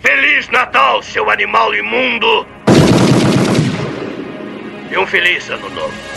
Feliz Natal, seu animal imundo! E um feliz ano novo.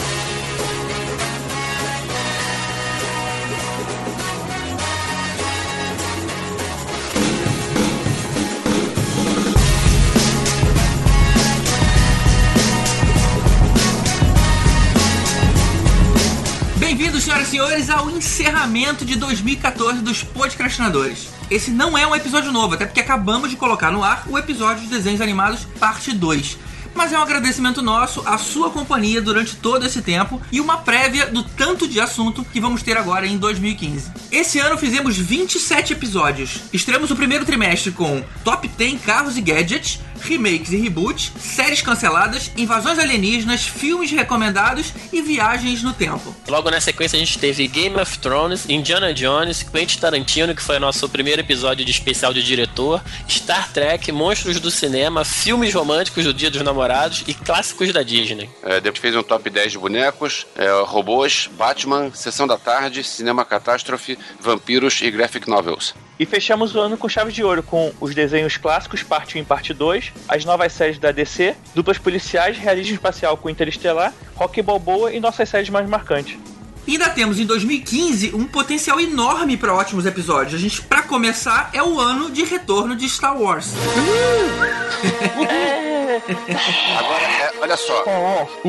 Bem-vindos, senhoras e senhores, ao encerramento de 2014 dos Podcastinadores. Esse não é um episódio novo, até porque acabamos de colocar no ar o episódio de desenhos animados parte 2 mas é um agradecimento nosso à sua companhia durante todo esse tempo e uma prévia do tanto de assunto que vamos ter agora em 2015. Esse ano fizemos 27 episódios. Estreamos o primeiro trimestre com Top 10 Carros e Gadgets, remakes e reboots, séries canceladas, invasões alienígenas, filmes recomendados e viagens no tempo. Logo na sequência a gente teve Game of Thrones, Indiana Jones, Quentin Tarantino, que foi o nosso primeiro episódio de especial de diretor, Star Trek, Monstros do Cinema, filmes românticos do Dia dos Namorados e clássicos da Disney. É, depois fez um top 10 de bonecos, é, robôs, Batman, Sessão da Tarde, Cinema Catástrofe, Vampiros e Graphic Novels. E fechamos o ano com chave de ouro, com os desenhos clássicos, parte 1 e parte 2, as novas séries da DC, duplas policiais, realismo espacial com Interestelar, Rock Balboa e nossas séries mais marcantes. E ainda temos em 2015 um potencial enorme para ótimos episódios. A gente, para começar, é o ano de retorno de Star Wars. Agora, é, olha só.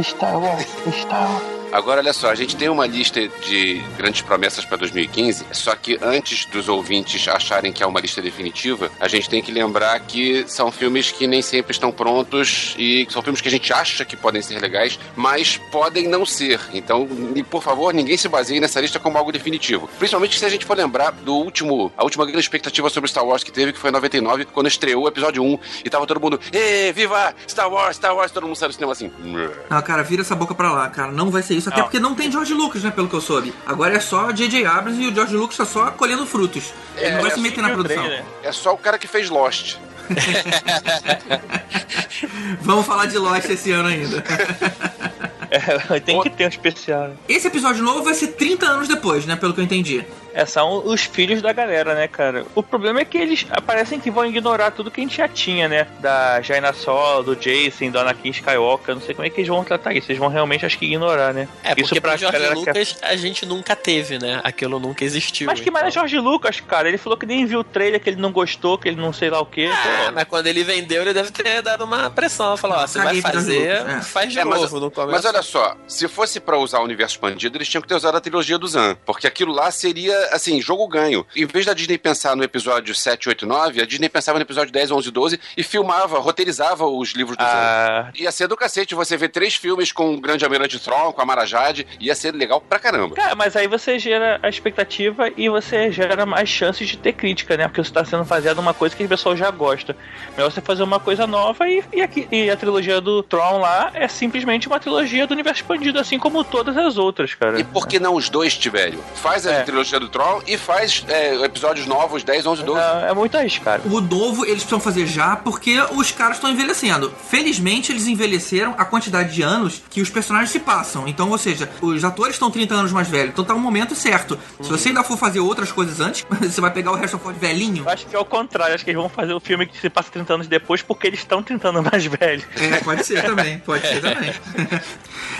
Star Wars, Star Wars. Agora, olha só, a gente tem uma lista de grandes promessas para 2015, só que antes dos ouvintes acharem que é uma lista definitiva, a gente tem que lembrar que são filmes que nem sempre estão prontos e são filmes que a gente acha que podem ser legais, mas podem não ser. Então, por favor, ninguém se baseie nessa lista como algo definitivo. Principalmente se a gente for lembrar do último, a última grande expectativa sobre Star Wars que teve, que foi em 99, quando estreou o episódio 1 e tava todo mundo, ê, viva Star Wars, Star Wars, todo mundo saiu do cinema assim. Ah, cara, vira essa boca pra lá, cara. Não vai ser isso. Até Não. porque não tem George Lucas, né? Pelo que eu soube. Agora é só J.J. Abrams e o George Lucas tá só colhendo frutos. Ele não vai é, se meter na produção. trailer? É só o cara que fez Lost. Vamos falar de Lost esse ano ainda. É, tem que ter um especial. Esse episódio novo vai ser 30 anos depois, né? Pelo que eu entendi. É, são os filhos da galera, né, cara? O problema é que eles parecem que vão ignorar tudo que a gente já tinha, né? Da Jaina Sol, do Jason, do Anakin Skywalker. Não sei como é que eles vão tratar isso. Eles vão realmente, acho que, ignorar, né? É, porque isso pra George galera que- Lucas a gente nunca teve, né? Aquilo nunca existiu. Mas que mais é então. George Lucas, cara? Ele falou que nem viu o trailer, que ele não gostou, que ele não sei lá o quê. Ah, mas quando ele vendeu, ele deve ter dado uma pressão. Falou, ó, você vai pro fazer, Lucas, é. faz de É, mas- novo no começo. Mas olha só, se fosse pra usar o universo expandido, eles tinham que ter usado a trilogia do Zan. Porque aquilo lá seria, assim, jogo ganho. Em vez da Disney pensar no episódio 7, 8, 9, a Disney pensava no episódio 10, 11, 12 e filmava, roteirizava os livros do Zan. Ah, Ia ser do cacete você ver três filmes com o Grande Almirante Tron, com a Marajade, ia ser legal pra caramba. Cara, mas aí você gera a expectativa e você gera mais chances de ter crítica, né? Porque você tá sendo fazendo uma coisa que o pessoal já gosta. Melhor você fazer uma coisa nova e, e, aqui, e a trilogia do Tron lá é simplesmente uma trilogia do universo expandido, assim como todas as outras, cara. E por que não os dois, Tibério? Faz a É. trilogia do Tron e faz é, episódios novos, 10, 11, 12. É, é muito arriscado. O novo eles precisam fazer já porque os caras estão envelhecendo. Felizmente eles envelheceram a quantidade de anos que os personagens se passam. Então, ou seja, os atores estão 30 anos mais velhos. Então tá um momento certo. Se você ainda for fazer outras coisas antes, você vai pegar o Harrison Ford velhinho. Eu acho que é o contrário, acho que eles vão fazer o filme que se passa 30 anos depois porque eles estão 30 anos mais velhos. É, pode ser também, pode ser também.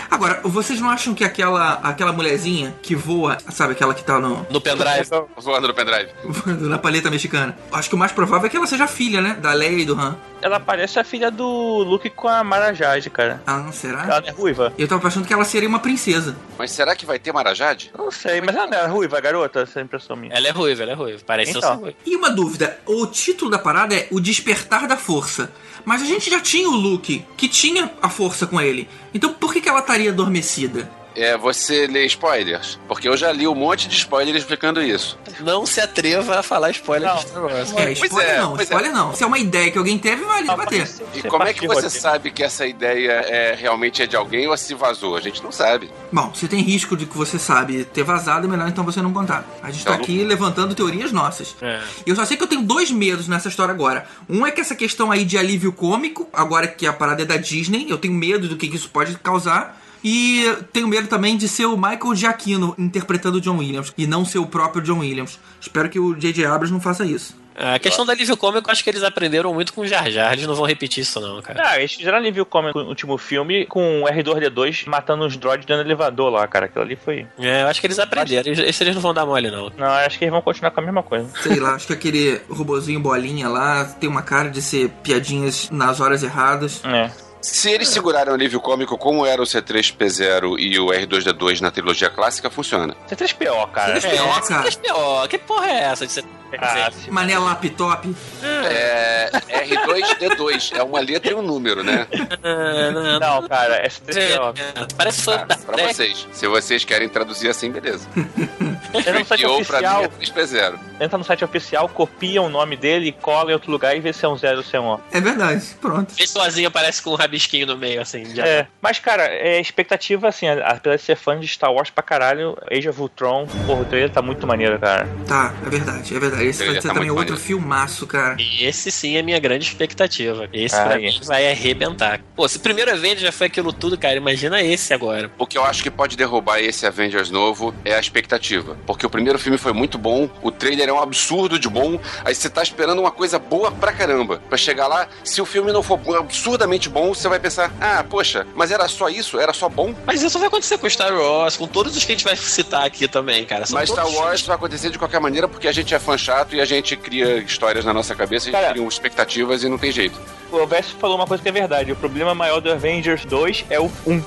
Agora, vocês não acham que aquela, aquela mulherzinha que voa, sabe, aquela que tá no, No pendrive. Voando no pendrive. voando na paleta mexicana? Acho que o mais provável é que ela seja filha, né? Da Leia e do Han. Ela parece a filha do Luke com a Mara Jade, cara. Ah, não será? Ela não é ruiva? Eu tava achando que ela seria uma princesa. Mas será que vai ter Marajade? Não sei, mas ela não é ruiva, garota? Essa é a impressão minha. Ela é ruiva, ela é ruiva. Parece Então. ser ruiva. E uma dúvida, o título da parada é O Despertar da Força. Mas a gente já tinha o Luke, que tinha a força com ele. Então por que, que ela estaria adormecida? É, você lê spoilers? Porque eu já li um monte de spoilers explicando isso. Não se atreva a falar spoiler Não. de Star Wars. É, Pois spoiler é, não, pois é. spoiler não. Se é uma ideia que alguém teve, vale Não, debater. mas E como é que você sabe que essa ideia é realmente é de alguém ou se vazou? A gente não sabe. Bom, se tem risco de que você sabe ter vazado, é melhor então você não contar. A gente tá Então- aqui levantando teorias nossas. É. Eu só sei que eu tenho dois medos nessa história agora. Um é que essa questão aí de alívio cômico, agora que a parada é da Disney, eu tenho medo do que isso pode causar. E tenho medo também de ser o Michael Giacchino interpretando o John Williams e não ser o próprio John Williams. Espero que o J.J. Abrams não faça isso. A questão da alívio cômico, eu acho que eles aprenderam muito com o Jar Jar. Eles não vão repetir isso, não, cara. Ah, eles fizeram alívio cômico no último filme com o R2D2 matando os droids dentro do elevador lá, cara. Aquilo ali foi. É, eu acho que eles aprenderam. Esse eles não vão dar mole, não. Não, acho que eles vão continuar com a mesma coisa. Sei lá, acho que aquele robozinho bolinha lá tem uma cara de ser piadinhas nas horas erradas. É. Se eles seguraram o alívio cômico como era o C3P0 e o R2D2 na trilogia clássica, funciona. C3PO, cara. C3PO, É, cara. C3PO. Que porra é essa de ser... Ah, se- Mané laptop. É R2D2, é uma letra e um número, né? Ah, não, cara, é C3PO. É, Parece fã Tá, da pra vocês. Se vocês querem traduzir assim, beleza. Entra no site mim oficial, é 3P0. entra no site oficial, copia o nome dele, cola em outro lugar e vê se é um zero ou se é um O. É verdade, pronto. Vê sozinho aparece com um rabisquinho no meio, assim. Já. É, mas cara, é expectativa assim, apesar de ser fã de Star Wars pra caralho, Age of Ultron, porra, o trailer tá muito maneiro, cara. Tá, é verdade, é verdade. Esse Ele vai ser tá também outro maneiro. filmaço, cara. Esse sim é minha grande expectativa. Esse Ah, pra é. mim vai arrebentar. Pô, se o primeiro evento já foi aquilo tudo, cara, imagina esse agora. O que eu acho que pode derrubar esse Avengers novo é a expectativa. Porque o primeiro filme foi muito bom, o trailer é um absurdo de bom, aí você tá esperando uma coisa boa pra caramba. Pra chegar lá, se o filme não for absurdamente bom, você vai pensar: ah, poxa, mas era só isso? Era só bom? Mas isso vai acontecer com Star Wars, com todos os que a gente vai citar aqui também, cara. São Mas Star Wars vai acontecer de qualquer maneira porque a gente é fã chato e a gente cria histórias na nossa cabeça, a gente Cara. cria expectativas e não tem jeito. O Verso falou uma coisa que é verdade, o problema maior do Avengers 2 é o 1.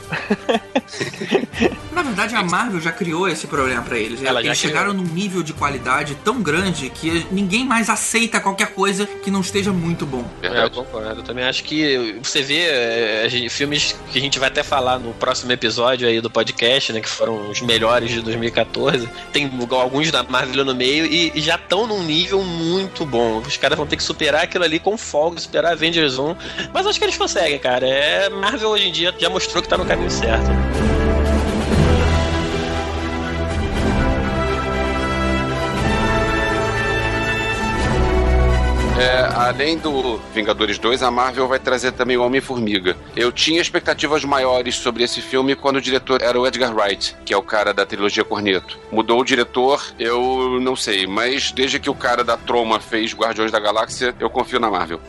Na verdade, a Marvel já criou esse problema pra eles. Ela já eles chegaram num nível de qualidade tão grande que ninguém mais aceita qualquer coisa que não esteja muito bom. É, eu Verdade. concordo. Eu também acho que você vê é, gente- filmes que a gente vai até falar no próximo episódio aí do podcast, né? Que foram os melhores de 2014. Tem alguns da Marvel no meio e, e já estão num nível muito bom. Os caras vão ter que superar aquilo ali com folga, superar Avengers 1. Mas acho que eles conseguem, cara. É, Marvel hoje em dia já mostrou que tá no caminho certo. É, além do Vingadores 2, a Marvel vai trazer também o Homem-Formiga. Eu tinha expectativas maiores sobre esse filme quando o diretor era o Edgar Wright, que é o cara da trilogia Corneto. Mudou o diretor, eu não sei, mas desde que o cara da Troma fez Guardiões da Galáxia, eu confio na Marvel.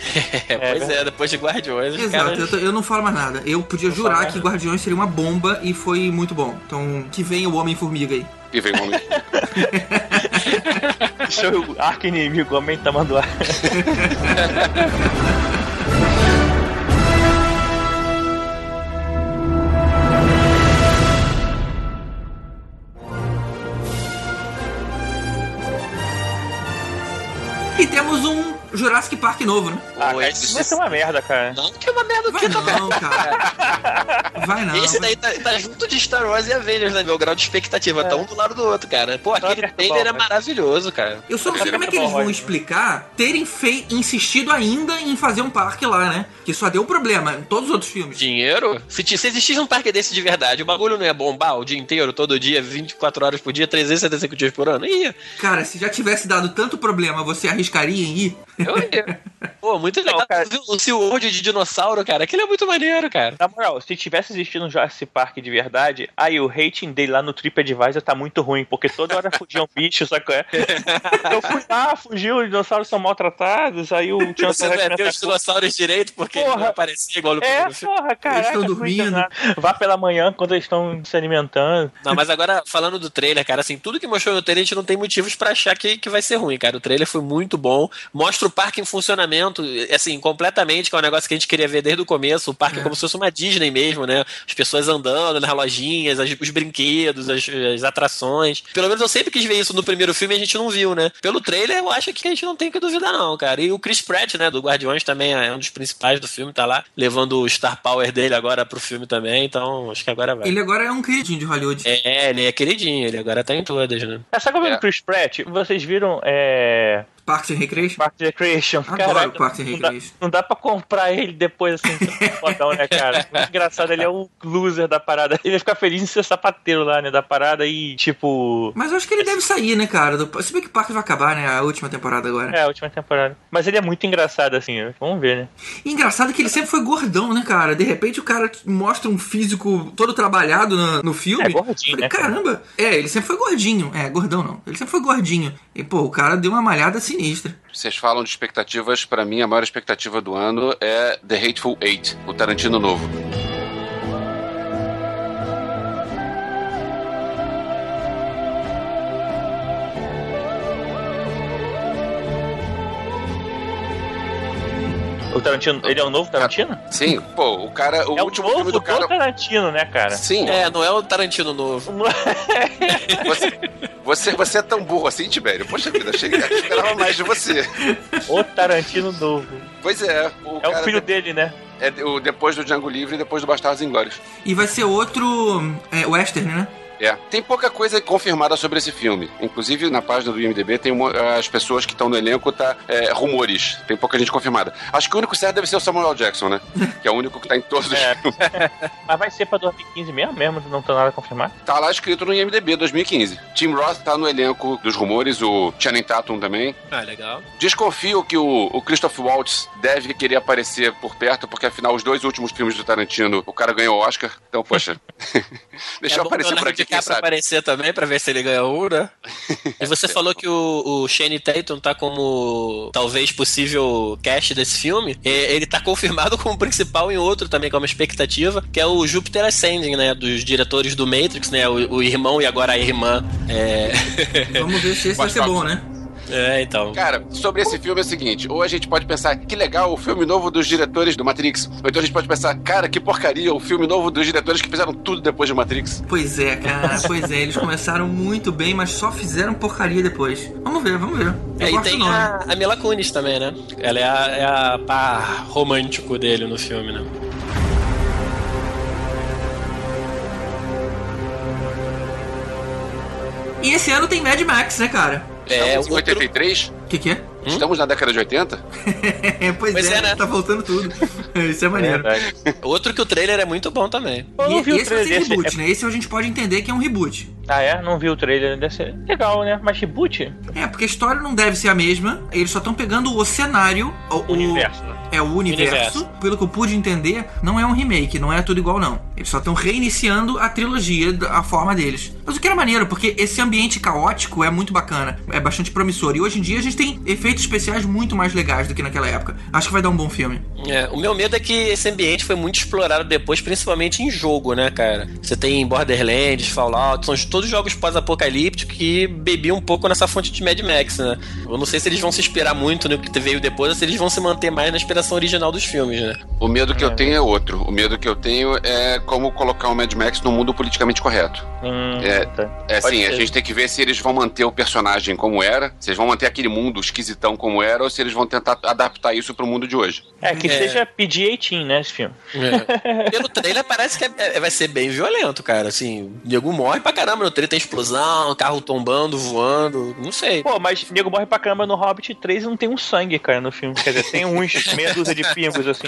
É, pois é, depois de Guardiões, Exato, caras. eu, tô- eu não falo mais nada. Eu podia Não jurar que. Guardiões seria uma bomba e foi muito bom. Então, que venha o Homem-Formiga aí. E vem o Homem. O arco inimigo, homem tamanduá. E temos um Jurassic Park novo, né? Ah, Pô, cara, isso vai ser uma merda, cara. Não, que é uma merda Vai que tá não, cara. Vai não. Esse daí tá, tá junto de Star Wars e Avengers, né? Meu grau de expectativa. Tá um do lado do outro, cara. Pô, aquele o trailer é maravilhoso, cara. Eu só não sei como é ele que eles vão morrer. explicar terem fei- insistido ainda em fazer um parque lá, né? Que só deu problema em todos os outros filmes. Dinheiro? Se, se existisse um parque desse de verdade, o bagulho não ia bombar o dia inteiro, todo dia, 24 horas por dia, 365 dias por ano? Ia. Cara, se já tivesse dado tanto problema, você arriscaria em ir? Eu ia. Pô, muito Não, legal. cara. Tu viu O SeaWorld de dinossauro, cara, aquele é muito maneiro, cara. Na moral, se tivesse existido um Jurassic Park de verdade, aí o rating dele lá no TripAdvisor tá muito ruim, porque toda hora fugia um bicho, sabe qual é? Eu fui lá, fugiu, os dinossauros são maltratados, aí o Você não ia ter os dinossauros direito porque Porra. ele não aparecia igual no É, porra, cara. Eles estão dormindo. Vá pela manhã quando eles estão se alimentando. Não, mas agora, falando do trailer, cara, assim, tudo que mostrou no trailer, a gente não tem motivos pra achar que, que vai ser ruim, cara. O trailer foi muito bom. Mostra o parque em funcionamento, assim, completamente, que é um negócio que a gente queria ver desde o começo. O parque é, É. como se fosse uma Disney mesmo, né? As pessoas andando nas lojinhas, as- os brinquedos, as, as atrações. Pelo menos eu sempre quis ver isso no primeiro filme e a gente não viu, né? Pelo trailer, eu acho que a gente não tem que duvidar, não, cara. E o Chris Pratt, né, do Guardiões, também é um dos principais do filme, tá lá, levando o Star Power dele agora pro filme também, então acho que agora vai. Ele agora é um queridinho de Hollywood. É, ele é queridinho, ele agora tá em todas, né? É, sabe como é É. o Chris Pratt? Vocês viram é, Parks and Recreation? Park Recreation? Adoro Caraca, Parks and não dá, Recreation. não dá pra comprar ele depois assim, fodão, né, cara? Muito engraçado, ele é o loser da parada. Ele ia ficar feliz em ser sapateiro lá, né, da parada e, tipo... Mas eu acho que ele deve sair, né, cara? Do... Se bem que o parque vai acabar, né? A última temporada agora. É, a última temporada. Mas ele é muito engraçado, assim, vamos ver, né? E engraçado que ele sempre foi gordão, né, cara? De repente o cara mostra um físico todo trabalhado no, no filme. É, gordinho, Falei, né, cara? caramba. É, ele sempre foi gordinho. É, gordão não. Ele sempre foi gordinho. E, pô, o cara deu uma malhada sinistra. Vocês falam de expectativas, pra mim a maior expectativa do ano é The Hateful Eight, o Tarantino novo. O Tarantino, ele é o novo Tarantino? Sim, pô, o cara, o é o último novo filme do cara. Tarantino, né, cara? Sim, É, não é o Tarantino novo. você, você, você é tão burro assim, Tibério. Poxa vida, achei que eu esperava mais de você. o Tarantino novo. Pois é, o É o filho de- dele, né? é o depois do Django Livre e depois do Bastardos Inglórios. E vai ser outro é, western, né? É. Tem pouca coisa confirmada sobre esse filme. Inclusive, na página do IMDB, tem uma- as pessoas que estão no elenco, tá é, rumores. Tem pouca gente confirmada. Acho que o único certo deve ser o Samuel Jackson, né? Que é o único que tá em todos os É. filmes. Mas vai ser pra 2015 mesmo, mesmo, não tá nada confirmado. Tá lá escrito no IMDB 2015. Tim Roth tá no elenco dos rumores, o Channing Tatum também. Ah, legal. Desconfio que o, o Christoph Waltz deve querer aparecer por perto, porque afinal, os dois últimos filmes do Tarantino, o cara ganhou o Oscar. Então, poxa, deixa é eu aparecer por aqui, DiCaprio sabe. aparecer também pra ver se ele ganha um, né? E você falou que o, o Shane Tatum tá como talvez possível cast desse filme. E ele tá confirmado como principal em outro também, que é uma expectativa, que é o Júpiter Ascending, né? Dos diretores do Matrix, né? O, o irmão e agora a irmã. É, Vamos ver se esse vai ser bom, né? É então. Cara, sobre esse filme é o seguinte: ou a gente pode pensar, que legal o filme novo dos diretores do Matrix. Ou então a gente pode pensar, cara, que porcaria o filme novo dos diretores que fizeram tudo depois de Matrix. Pois é, cara, pois é. Eles começaram muito bem, mas só fizeram porcaria depois. Vamos ver, vamos ver. Eu É, e do tem a, a Mila Kunis também, né? Ela é a, é a par romântico dele no filme, né? E esse ano tem Mad Max, né, cara? É, em outro, 83? O que, que é? Estamos na década de 80? pois, Pois é, é, né? tá faltando tudo. Isso é maneiro. Verdade. outro que o trailer é muito bom também. Eu não E, vi o esse vai ser trailer desse. reboot, né? Esse a gente pode entender que é um reboot. Ah, é? Não vi o trailer. Deve ser legal, né? Mas reboot? É, porque a história não deve ser a mesma. Eles só estão pegando o cenário, o, O universo, né? É o universo. Universo. Pelo que eu pude entender, não é um remake, não é tudo igual, não. Eles só estão reiniciando a trilogia, a forma deles. Mas o que era maneiro, porque esse ambiente caótico é muito bacana, é bastante promissor. E hoje em dia a gente tem efeitos especiais muito mais legais do que naquela época. Acho que vai dar um bom filme. É, o meu medo é que esse ambiente foi muito explorado depois, principalmente em jogo, né, cara? Você tem Borderlands, Fallout, são todos jogos pós-apocalípticos que bebiam um pouco nessa fonte de Mad Max, né? Eu não sei se eles vão se inspirar muito no que veio depois ou se eles vão se manter mais na inspiração original dos filmes, né? O medo que eu tenho é outro. O medo que eu tenho é como colocar o Mad Max no mundo politicamente correto. Hum, É, tá. É assim, a gente tem que ver se eles vão manter o personagem como era, se eles vão manter aquele mundo esquisitão como era, ou se eles vão tentar adaptar isso pro mundo de hoje. É, que É. seja PG-18, né, esse filme. Pelo trailer parece que é- é- vai ser bem violento, cara. Assim, o nego morre pra caramba no trailer, tem explosão, carro tombando, voando, não sei. Pô, mas nego morre pra caramba no Hobbit 3 e não tem um sangue, cara, no filme. Quer dizer, tem uns meia dúzia de pingos, assim.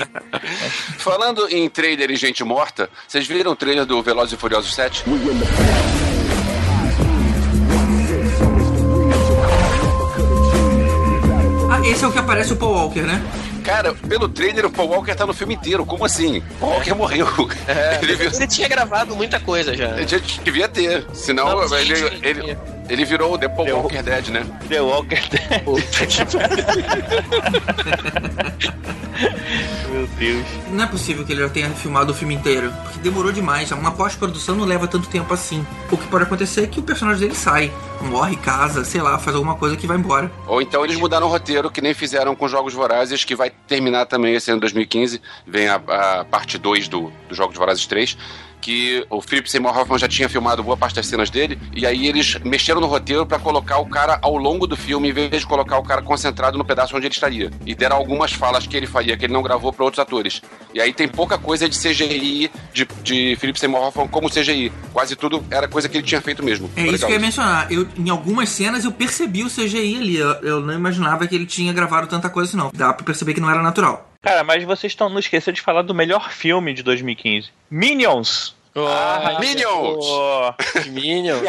Falando em trailer e gente morta, vocês viram o trailer do Velozes e Furiosos 7? Esse é o que aparece o Paul Walker, né? Cara, pelo trailer o Paul Walker tá no filme inteiro. Como assim? Paul Walker morreu. Ele, viu- Ele tinha gravado muita coisa já. ele já devia ter. Senão Não, ele, tinha, ele, tinha. Ele virou o The Paul Deu. Walker Dead, né? The Walker Dead. Meu Deus. Não é possível que ele já tenha filmado o filme inteiro, porque demorou demais. Uma pós-produção não leva tanto tempo assim. O que pode acontecer é que o personagem dele sai, morre, casa, sei lá, faz alguma coisa que vai embora. Ou então eles mudaram o roteiro, que nem fizeram com Jogos Vorazes, que vai terminar também esse ano 2015. Vem a, a parte 2 do, do Jogos Vorazes 3. Que o Philip Seymour Hoffman já tinha filmado boa parte das cenas dele, e aí eles mexeram no roteiro pra colocar o cara ao longo do filme, em vez de colocar o cara concentrado no pedaço onde ele estaria. E deram algumas falas que ele faria, que ele não gravou pra outros atores. E aí tem pouca coisa de CGI de, de Philip Seymour Hoffman como CGI. Quase tudo era coisa que ele tinha feito mesmo. É Foi isso que eu ia mencionar. Eu, em algumas cenas eu percebi o CGI ali. Eu, eu não imaginava que ele tinha gravado tanta coisa assim, não. Dá pra perceber que não era natural. Cara, mas vocês estão não esqueceram de falar do melhor filme de 2015. Minions! Ah, Minions! Pô. Minions.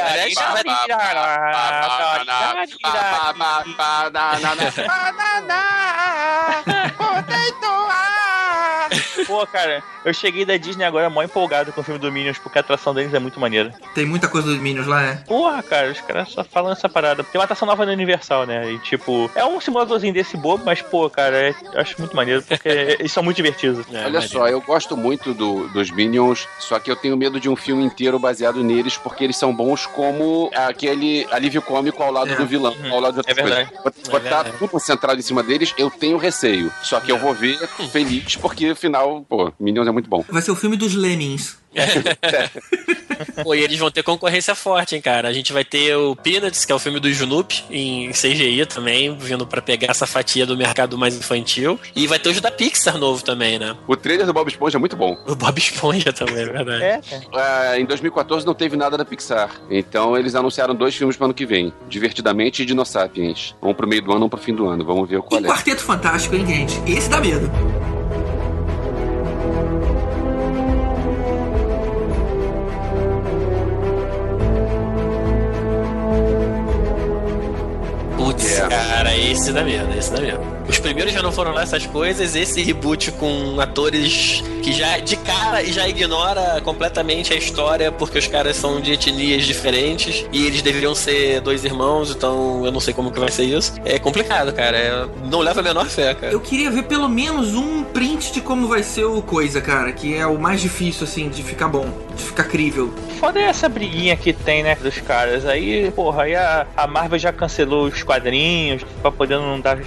Pô, cara, eu cheguei da Disney agora mó empolgado com o filme do Minions, porque a atração deles é muito maneira. Tem muita coisa dos Minions lá, é? Porra, cara, os caras só falam essa parada. Tem uma atração nova na Universal, né? E tipo, é um simuladorzinho desse bobo, mas, pô, cara, é- eu acho muito maneiro, porque eles são muito divertidos. É, Olha maneiro. só, eu gosto muito do- dos Minions, só que eu tenho medo de um filme inteiro baseado neles, porque eles são bons como aquele alívio cômico ao lado É. do vilão, ao lado de outra É verdade. coisa. Bot- Botar verdade. tudo centrado em cima deles, eu tenho receio. Só que eu vou ver feliz, porque afinal, pô, Minions é muito bom. Vai ser o filme dos Lemmings. Pô, e eles vão ter concorrência forte, hein, cara. A gente vai ter o Peanuts, que é o filme do Junup, em CGI também, vindo pra pegar essa fatia do mercado mais infantil. E vai ter os da Pixar novo também, né? O trailer do Bob Esponja é muito bom. O Bob Esponja também, é verdade. É, Ah, em 2014 não teve nada da Pixar. Então eles anunciaram dois filmes para ano que vem: Divertidamente e Dinosapiens. Um pro meio do ano, um pro fim do ano. Vamos ver qual E é. Quarteto Fantástico, hein, gente? Esse dá medo. Cara, esse dá medo, esse dá medo. Os primeiros já não foram lá essas coisas, esse reboot com atores que já de cara e já ignora completamente a história, porque os caras são de etnias diferentes e eles deveriam ser dois irmãos, então eu não sei como que vai ser isso. É complicado, cara. é- não leva a menor fé, cara. Eu queria ver pelo menos um print de como vai ser o coisa, cara, que é o mais difícil, assim, de ficar bom, de ficar crível. foda é essa briguinha que tem, né, dos caras. Aí, porra, aí a, a Marvel já cancelou os quadrinhos pra poder não dar.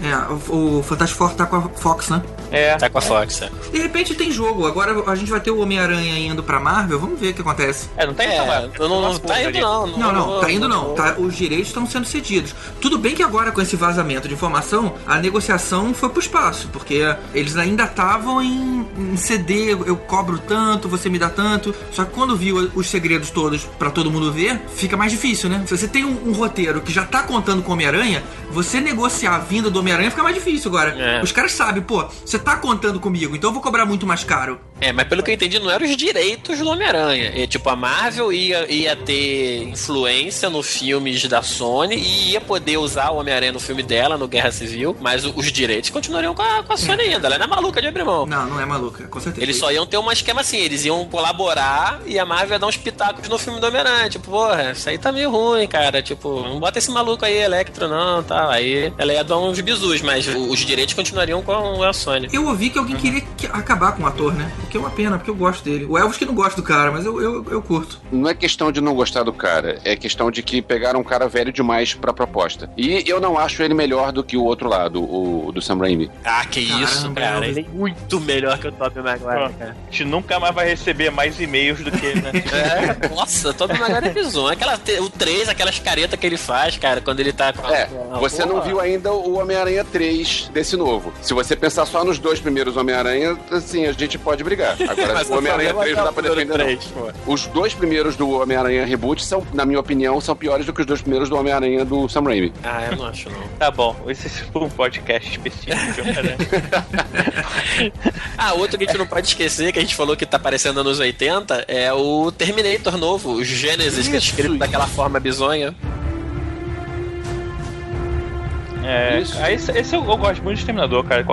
É, o, Fantástico Four tá com a Fox, né? É, Tá com a Fox, é. De repente tem jogo, agora a gente vai ter o Homem-Aranha indo pra Marvel, vamos ver o que acontece. é, não tá indo É, pra- não, não tá indo não. Não, não, tá indo não. Tá, os direitos estão sendo cedidos. Tudo bem que agora com esse vazamento de informação, a negociação foi pro espaço, porque eles ainda estavam em, em CD, eu cobro tanto, você me dá tanto. Só que quando viu os segredos todos pra todo mundo ver, fica mais difícil, né? Se você tem um, um roteiro que já tá contando com o Homem-Aranha, você negociar a vinda do Homem-Aranha fica mais difícil agora. É. Os caras sabem, pô, você tá contando comigo, então eu vou cobrar muito mais caro. É, mas pelo que eu entendi, não eram os direitos do Homem-Aranha. É, tipo, a Marvel ia, ia ter influência no filmes da Sony e ia poder usar o Homem-Aranha no filme dela, no Guerra Civil, mas os direitos continuariam com a, com a Sony ainda. Ela não é maluca de abrir mão. Não, não é maluca, com certeza. Eles só iam ter um esquema assim, eles iam colaborar e a Marvel ia dar uns pitacos no filme do Homem-Aranha. Tipo, porra, isso aí tá meio ruim, cara. Tipo, não bota esse maluco aí, Electro, não, tá. Aí ela ia dar uns bizus, mas os direitos continuariam com a Sony. Eu ouvi que alguém queria que- acabar com o ator, né? Que é uma pena, porque eu gosto dele. O Elvis que não gosta do cara, mas eu, eu, eu curto. Não é questão de não gostar do cara, é questão de que pegaram um cara velho demais pra proposta. E eu não acho ele melhor do que o outro lado, o, do Sam Raimi. Ah, que Caramba, isso, cara. Ele é muito melhor que o Tobey Maguire, cara. A gente nunca mais vai receber mais e-mails do que ele, né? É, nossa, Tobey Maguire é bizonho. Aquela, o 3, aquelas caretas que ele faz, cara, quando ele tá com a... É, você não porra. viu ainda o Homem-Aranha 3 desse novo. Se você pensar só nos dois primeiros Homem-Aranha, assim, a gente pode brigar. Agora, Mas o Homem-Aranha só 3 não dá pra defender, não. três, pô. Os dois primeiros do Homem-Aranha Reboot são, na minha opinião, são piores do que os dois primeiros do Homem-Aranha do Sam Raimi. Ah, eu não acho, não. Tá bom, esse foi um podcast específico. né? Ah, outro que a gente não pode esquecer, que a gente falou que tá parecendo anos 80, é o Terminator novo, o Genesis, que é escrito Isso. daquela forma bizonha. É, Isso. aí esse, esse eu, eu gosto muito de Exterminador, cara.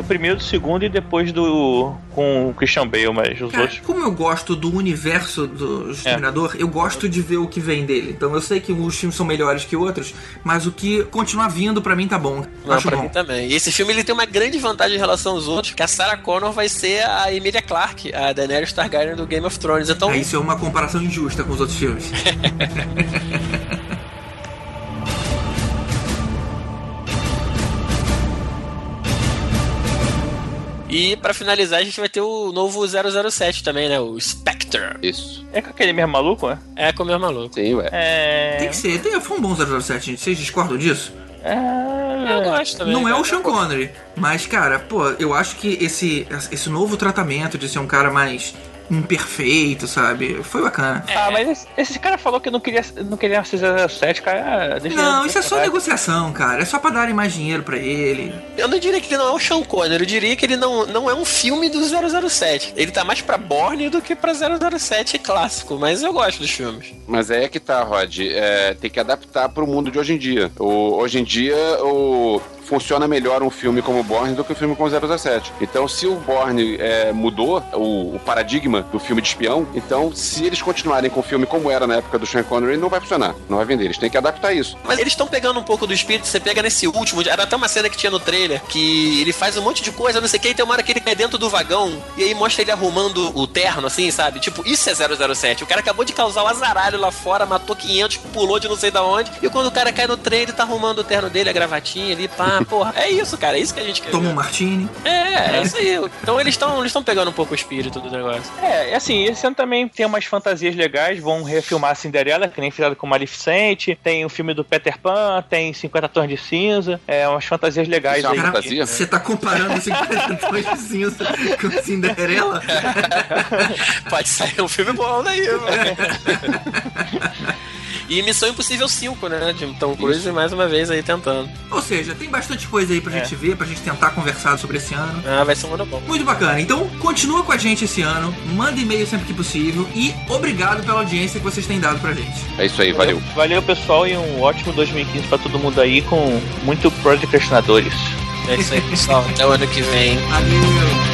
Do primeiro, do segundo e depois do. com o Christian Bale, mas os Cara, outros. como eu gosto do universo do Exterminador, eu gosto de ver o que vem dele. Então eu sei que os filmes são melhores que outros, mas o que continuar vindo pra mim tá bom. Não, Acho pra bom. mim também. E esse filme ele tem uma grande vantagem em relação aos outros, que a Sarah Connor vai ser a Emilia Clarke, a Daenerys Targaryen do Game of Thrones. Então, Aí isso é uma comparação injusta com os outros filmes. e pra finalizar a gente vai ter o novo 007 também, né? O Spectre. Isso. É com aquele mesmo maluco, né? É com o meu maluco. Sim, ué. É. Tem que ser. Tem, foi um bom 007, gente. Vocês discordam disso? É. Eu gosto também. Não é o Sean Connery. Mas, cara, pô, eu acho que esse, esse novo tratamento de ser um cara mais imperfeito, sabe? Foi bacana. Ah, mas esse, esse cara falou que não queria, não queria ser 07, cara. ah, Deixa Não, isso é só negociação, cara. É só pra darem mais dinheiro pra ele. Eu não diria que ele não é o Sean Connery, eu diria que ele não, não é um filme do 007. Ele tá mais pra Bourne do que pra 007 clássico, mas eu gosto dos filmes. Mas aí é que tá, Rod. É, tem que adaptar pro mundo de hoje em dia. O, hoje em dia, o funciona melhor um filme como Borne do que um filme como 007. Então, se o Borne é, mudou o, o, paradigma do filme de espião, então, se eles continuarem com o filme como era na época do Sean Connery, não vai funcionar. Não vai vender. Eles têm que adaptar isso. Mas eles estão pegando um pouco do espírito. Você pega nesse último. Era até uma cena que tinha no trailer que ele faz um monte de coisa, não sei o que, e tem uma hora que ele cai dentro do vagão e aí mostra ele arrumando o terno, assim, sabe? Tipo, isso é 007. O cara acabou de causar o um azaralho lá fora, matou 500, pulou de não sei da onde, e quando o cara cai no trem, ele tá arrumando o terno dele, a gravatinha ali, pá, porra. É isso, cara, é isso que a gente quer. Toma um martini. É, é isso aí. Então eles estão eles pegando um pouco o espírito do negócio. É, assim, esse ano também tem umas fantasias legais, vão refilmar a Cinderela, que nem fizeram com Maleficente, tem o filme do Peter Pan, tem 50 Tons de Cinza, é umas fantasias legais é aí. fantasia? Você tá comparando 50 tons de cinza com Cinderela? Pode sair um filme bom daí, mano. E Missão Impossível 5, né? De Tom Cruise mais uma vez aí tentando. Ou seja, tem bastante coisa aí pra É. gente ver, pra gente tentar conversar sobre esse ano. Ah, vai ser um ano bom. Muito bacana. Então, continua com a gente esse ano, manda e-mail sempre que possível e obrigado pela audiência que vocês têm dado pra gente. É isso aí, valeu. Valeu, pessoal, e um ótimo 2015 pra todo mundo aí, com muito procrastinadores. É isso aí, pessoal. Até o ano que vem. Valeu!